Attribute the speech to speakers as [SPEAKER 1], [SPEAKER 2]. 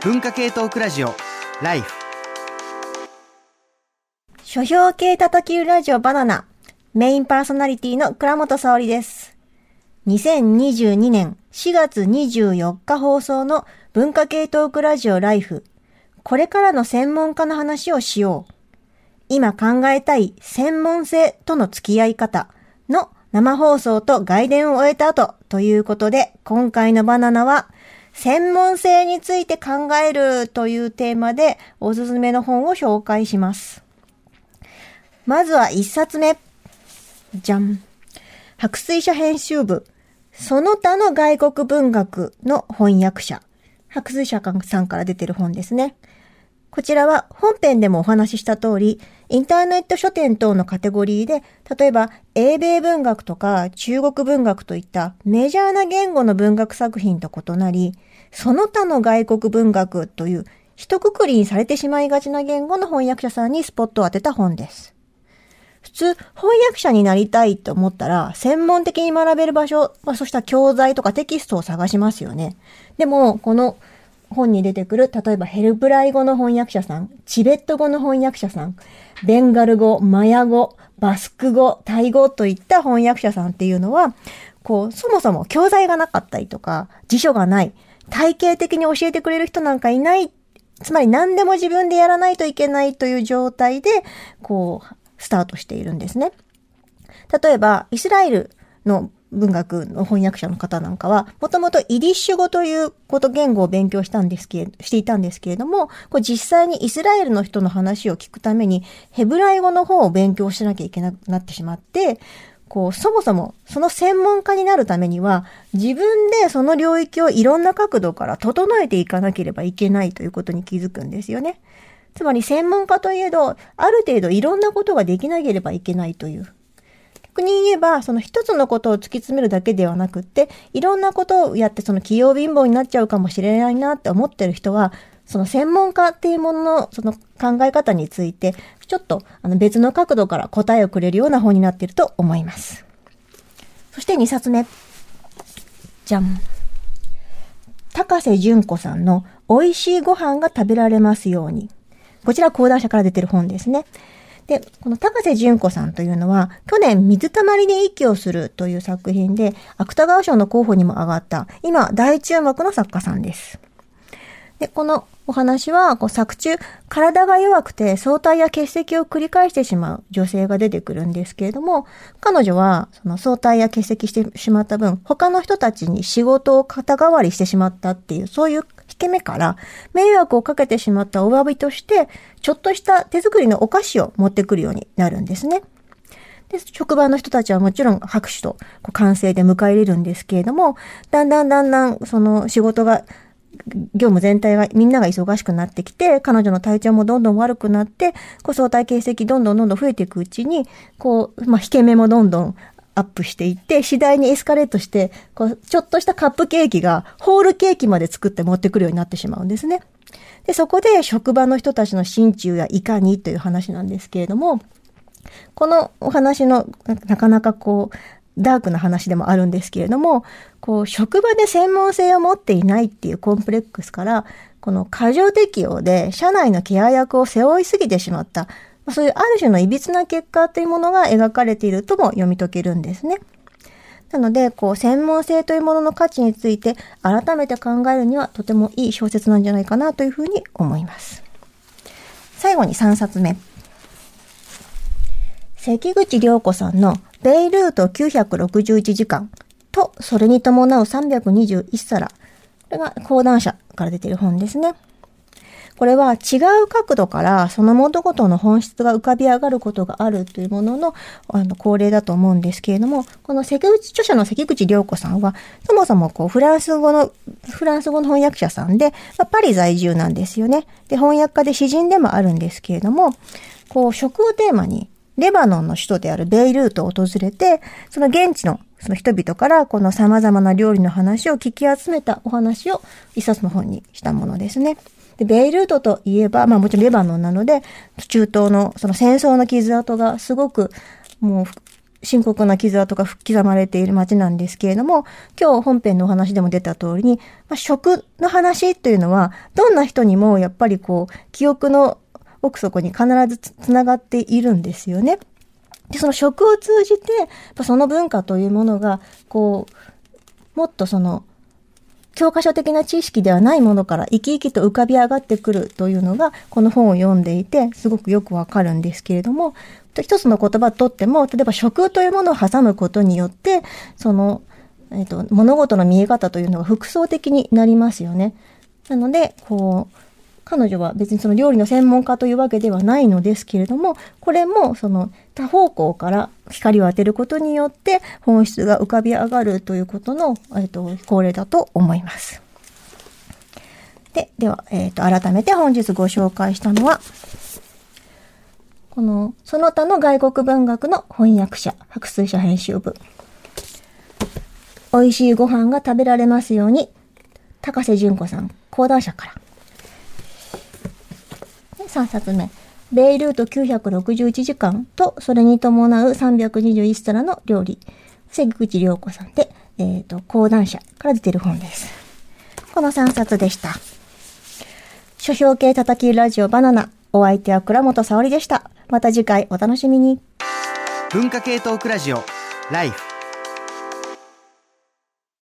[SPEAKER 1] 文化系トークラジオライフ
[SPEAKER 2] 書評系叩きラジオバナナメインパーソナリティの倉本沙織です。2022年4月24日放送の文化系トークラジオライフ。これからの専門家の話をしよう。今考えたい専門性との付き合い方の生放送と外伝を終えた後ということで、今回のバナナは専門性について考えるというテーマでおすすめの本を紹介します。まずは一冊目。じゃん。白水社編集部。その他の外国文学の翻訳者。白水社さんから出てる本ですね。こちらは本編でもお話しした通り、インターネット書店等のカテゴリーで、例えば英米文学とか中国文学といったメジャーな言語の文学作品と異なり、その他の外国文学という一括りにされてしまいがちな言語の翻訳者さんにスポットを当てた本です。普通、翻訳者になりたいと思ったら、専門的に学べる場所、まあ、そうした教材とかテキストを探しますよね。でも、この本に出てくる、例えばヘルプライ語の翻訳者さん、チベット語の翻訳者さん、ベンガル語、マヤ語、バスク語、タイ語といった翻訳者さんっていうのは、こう、そもそも教材がなかったりとか、辞書がない、体系的に教えてくれる人なんかいない、つまり何でも自分でやらないといけないという状態で、こう、スタートしているんですね。例えば、イスラエルの文学の翻訳者の方なんかは、もともとイディッシュ語ということ言語を勉強したんですけしていたんですけれども、これ実際にイスラエルの人の話を聞くために、ヘブライ語の方を勉強しなきゃいけなくなってしまって、こう、そもそも、その専門家になるためには、自分でその領域をいろんな角度から整えていかなければいけないということに気づくんですよね。つまり専門家といえど、ある程度いろんなことができなければいけないという。逆に言えば、その一つのことを突き詰めるだけではなくって、いろんなことをやってその器用貧乏になっちゃうかもしれないなって思ってる人は、その専門家っていうもののその考え方について、ちょっとあの別の角度から答えをくれるような本になっていると思います。そして2冊目。じゃん。高瀬淳子さんの美味しいご飯が食べられますように。こちら講談社から出てる本ですね。で、この高瀬淳子さんというのは、去年水たまりで息をするという作品で、芥川賞の候補にも上がった、今大注目の作家さんです。で、このお話は、こう作中、体が弱くて早退や欠席を繰り返してしまう女性が出てくるんですけれども、彼女は、その早退や欠席してしまった分、他の人たちに仕事を肩代わりしてしまったっていう、そういう引け目から、迷惑をかけてしまったお詫びとして、ちょっとした手作りのお菓子を持ってくるようになるんですね。で、職場の人たちはもちろん拍手とこう歓声で迎え入れるんですけれども、だんだんだんだんその仕事が業務全体が、みんなが忙しくなってきて、彼女の体調もどんどん悪くなって、こう相対形跡どんどんどんどん増えていくうちに、こう、まあ、引け目もどんどんアップしていって、次第にエスカレートして、こう、ちょっとしたカップケーキが、ホールケーキまで作って持ってくるようになってしまうんですね。で、そこで職場の人たちの心中やいかにという話なんですけれども、このお話の、なかなかこう、ダークな話でもあるんですけれども、こう、職場で専門性を持っていないっていうコンプレックスから、この過剰適用で社内のケア役を背負いすぎてしまった、そういうある種の歪な結果というものが描かれているとも読み解けるんですね。なので、こう、専門性というものの価値について改めて考えるにはとてもいい小説なんじゃないかなというふうに思います。最後に3冊目。関口良子さんのベイルート961時間と、それに伴う321皿。これが講談社から出ている本ですね。これは違う角度からその物事の本質が浮かび上がることがあるというものの、あの、恒例だと思うんですけれども、この関口、著者の関口良子さんは、そもそもこう、フランス語の、フランス語の翻訳者さんで、まあ、パリ在住なんですよね。で、翻訳家で詩人でもあるんですけれども、こう、食をテーマに、レバノンの首都であるベイルートを訪れて、その現地のその人々からこの様々な料理の話を聞き集めたお話を一冊の本にしたものですね。で、ベイルートといえば、まあもちろんレバノンなので、中東のその戦争の傷跡がすごくもう深刻な傷跡が刻まれている街なんですけれども、今日本編のお話でも出た通りに、まあ、食の話というのは、どんな人にもやっぱりこう、記憶の奥底に必ずつながっているんですよね。で、その食を通じて、その文化というものが、こう、もっとその、教科書的な知識ではないものから生き生きと浮かび上がってくるというのが、この本を読んでいて、すごくよくわかるんですけれども、一つの言葉をとっても、例えば食というものを挟むことによって、その、えっ、ー、と、物事の見え方というのが複層的になりますよね。なので、こう、彼女は別にその料理の専門家というわけではないのですけれども、これもその多方向から光を当てることによって本質が浮かび上がるということの、えっ、と、恒例だと思います。で、では、えっ、と、改めて本日ご紹介したのは、この、その他の外国文学の翻訳者、白水社編集部。美味しいご飯が食べられますように、高瀬淳子さん、講談社から。3冊目。ベイルート961時間と、それに伴う321皿の料理。関口良子さんで、えっ、ー、と、講談社から出てる本です。この3冊でした。書評系叩きラジオバナナ。お相手は倉本沙織でした。また次回お楽しみに。
[SPEAKER 1] 文化系トークラジオ、ライフ。